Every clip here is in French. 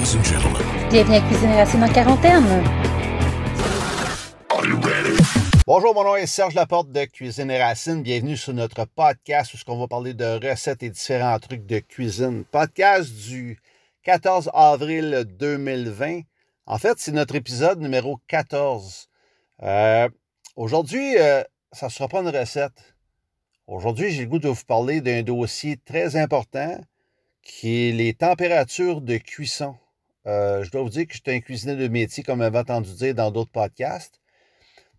Ladies and gentlemen. Bienvenue à Cuisine Racine en quarantaine. Are you ready? Bonjour, mon nom est Serge Laporte de Cuisine et Racine. Bienvenue sur notre podcast où on va parler de recettes et différents trucs de cuisine. Podcast du 14 avril 2020. En fait, c'est notre épisode numéro 14. Euh, Aujourd'hui, euh, ça ne sera pas une recette. Aujourd'hui, j'ai le goût de vous parler d'un dossier très important qui est les températures de cuisson. Euh, je dois vous dire que je suis un cuisinier de métier, comme vous avez entendu dire dans d'autres podcasts.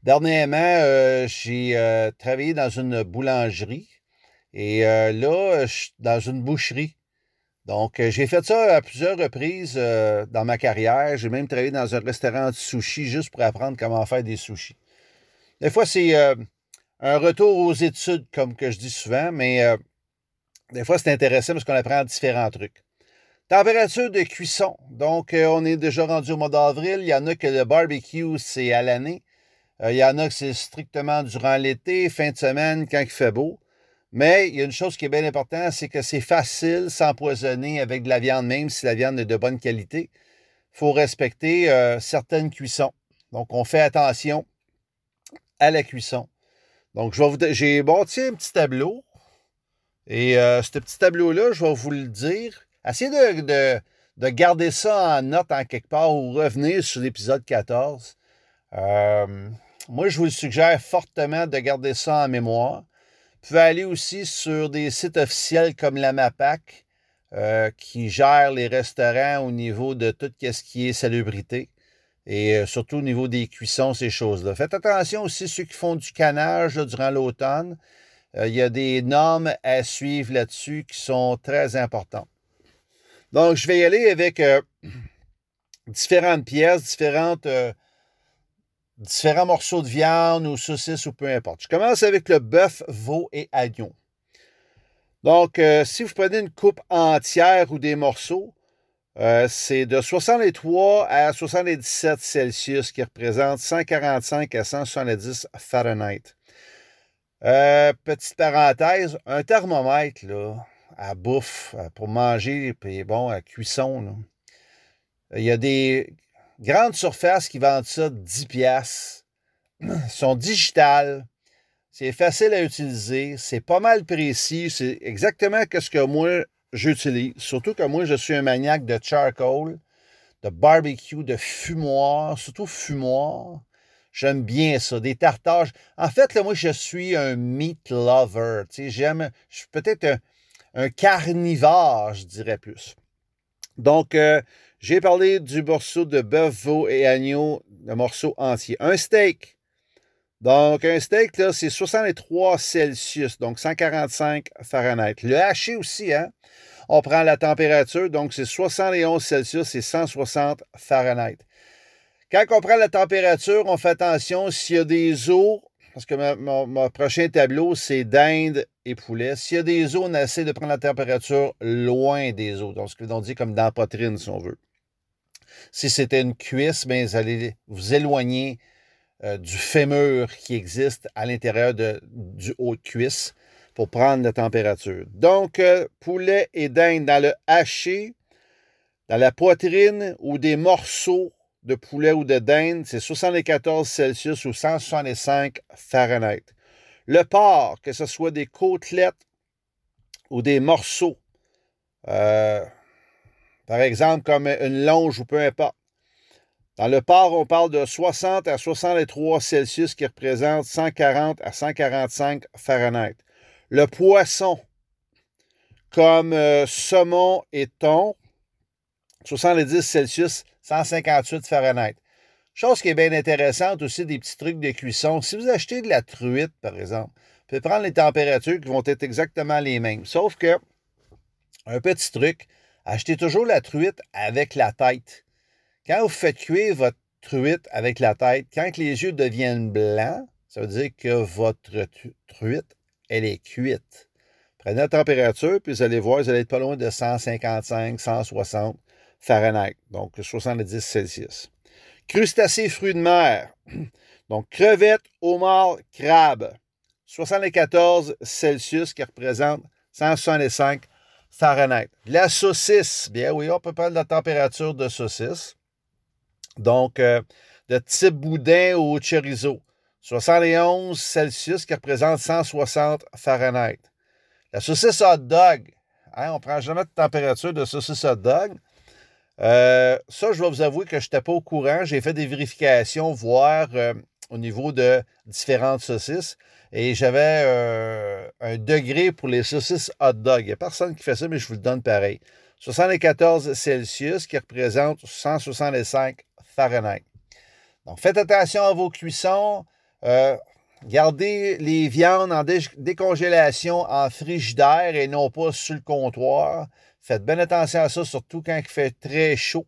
Dernièrement, euh, j'ai euh, travaillé dans une boulangerie et là, je suis dans une boucherie. Donc, j'ai fait ça à plusieurs reprises dans ma carrière. J'ai même travaillé dans un restaurant de sushi juste pour apprendre comment faire des sushis. Des fois, c'est un retour aux études, comme que je dis souvent, mais des fois, c'est intéressant parce qu'on apprend différents trucs. Température de cuisson. Donc, euh, on est déjà rendu au mois d'avril. Il y en a que le barbecue, c'est à l'année. Euh, il y en a que c'est strictement durant l'été, fin de semaine, quand il fait beau. Mais il y a une chose qui est bien importante, c'est que c'est facile s'empoisonner avec de la viande, même si la viande est de bonne qualité. Il faut respecter euh, certaines cuissons. Donc, on fait attention à la cuisson. Donc, je vous, j'ai bâti un petit tableau. Et ce petit tableau-là, je vais vous le dire. Essayez de, de, de garder ça en note en quelque part ou revenir sur l'épisode 14. Euh, moi, je vous le suggère fortement de garder ça en mémoire. Vous pouvez aller aussi sur des sites officiels comme la MAPAC, euh, qui gère les restaurants au niveau de tout ce qui est salubrité et euh, surtout au niveau des cuissons, ces choses-là. Faites attention aussi ceux qui font du canage durant l'automne. Il y a des normes à suivre là-dessus qui sont très importantes. Donc, je vais y aller avec euh, différentes pièces, différentes, euh, différents morceaux de viande ou saucisses ou peu importe. Je commence avec le bœuf, veau et agneau. Donc, euh, si vous prenez une coupe entière ou des morceaux, c'est de 63 à 77 Celsius qui représente 145 à 170 Fahrenheit. Petite parenthèse, un thermomètre là, à bouffe, euh, pour manger, puis bon, à cuisson. là. Il y a des grandes surfaces qui vendent ça 10 piastres. Ils sont digitales. C'est facile à utiliser. C'est pas mal précis. C'est exactement ce que moi, j'utilise. Surtout que moi, je suis un maniaque de charcoal, de barbecue, de fumoir, surtout fumoir. J'aime bien ça, des tartages. En fait, là, moi, je suis un meat lover. Tu j'aime, je suis peut-être un, un carnivore, je dirais plus. Donc, euh, j'ai parlé du morceau de bœuf, veau et agneau, le morceau entier. Un steak. Donc, un steak, là, c'est 63 Celsius, donc 145 Fahrenheit. Le haché aussi, hein? On prend la température, donc c'est 71 Celsius et 160 Fahrenheit. Quand on prend la température, on fait attention s'il y a des os, parce que mon, prochain tableau, c'est dinde et poulet. S'il y a des os, on essaie de prendre la température loin des os. Donc, ce que l'on dit comme dans la poitrine, si on veut. Si c'était une cuisse, bien, vous allez vous éloigner euh, du fémur qui existe à l'intérieur du haut de cuisse pour prendre la température. Donc, euh, poulet et dinde dans le haché, dans la poitrine ou des morceaux de poulet ou de dinde, c'est 74 Celsius ou 165 Fahrenheit. Le porc, que ce soit des côtelettes ou des morceaux, euh, par exemple comme une longe ou peu importe. Dans le porc, on parle de 60 à 63 Celsius qui représente 140 à 145 Fahrenheit. Le poisson, comme euh, saumon et thon, 70 Celsius, 158 Fahrenheit. Chose qui est bien intéressante aussi, des petits trucs de cuisson. Si vous achetez de la truite, par exemple, vous pouvez prendre les températures qui vont être exactement les mêmes. Sauf que, un petit truc, achetez toujours la truite avec la tête. Quand vous faites cuire votre truite avec la tête, quand les yeux deviennent blancs, ça veut dire que votre truite, elle est cuite. Prenez la température, puis vous allez voir, vous allez être pas loin de 155, 160 Fahrenheit, donc 70 Celsius. Crustacés fruits de mer, donc crevettes, homards, crabes, 74 Celsius qui représente 165 Fahrenheit. La saucisse, bien oui, on peut prendre la température de saucisse. Donc, euh, de type boudin ou chorizo. 71 Celsius qui représente 160 Fahrenheit. La saucisse hot dog, hein, on ne prend jamais de température de saucisse hot dog. Euh, ça, je vais vous avouer que je n'étais pas au courant. J'ai fait des vérifications, voir euh, au niveau de différentes saucisses. Et j'avais euh, un degré pour les saucisses hot dog. Il n'y a personne qui fait ça, mais je vous le donne pareil. 74 Celsius qui représente 165 Fahrenheit. Donc, faites attention à vos cuissons. Gardez les viandes en décongélation en frigidaire et non pas sur le comptoir. Faites bien attention à ça, surtout quand il fait très chaud.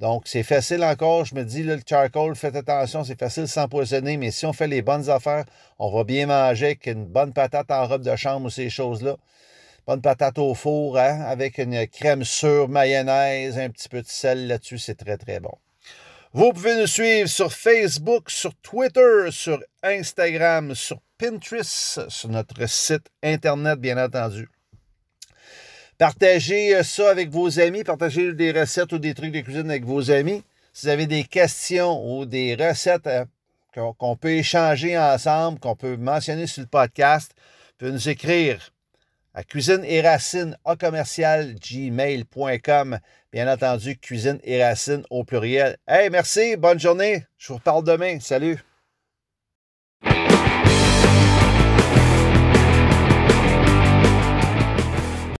Donc, c'est facile encore. Je me dis, le charcoal, faites attention, c'est facile de s'empoisonner, mais si on fait les bonnes affaires, on va bien manger avec une bonne patate en robe de chambre ou ces choses-là. Bonne patate au four, hein, avec une crème sûre, mayonnaise, un petit peu de sel là-dessus, c'est très, très bon. Vous pouvez nous suivre sur Facebook, sur Twitter, sur Instagram, sur Pinterest, sur notre site Internet, bien entendu. Partagez euh, ça avec vos amis, partagez des recettes ou des trucs de cuisine avec vos amis. Si vous avez des questions ou des recettes euh, qu'on peut échanger ensemble, qu'on peut mentionner sur le podcast, vous pouvez nous écrire à cuisine et racine au commercial gmail.com. Bien entendu, cuisine et racine au pluriel. Hey, merci, bonne journée. Je vous reparle demain. Salut.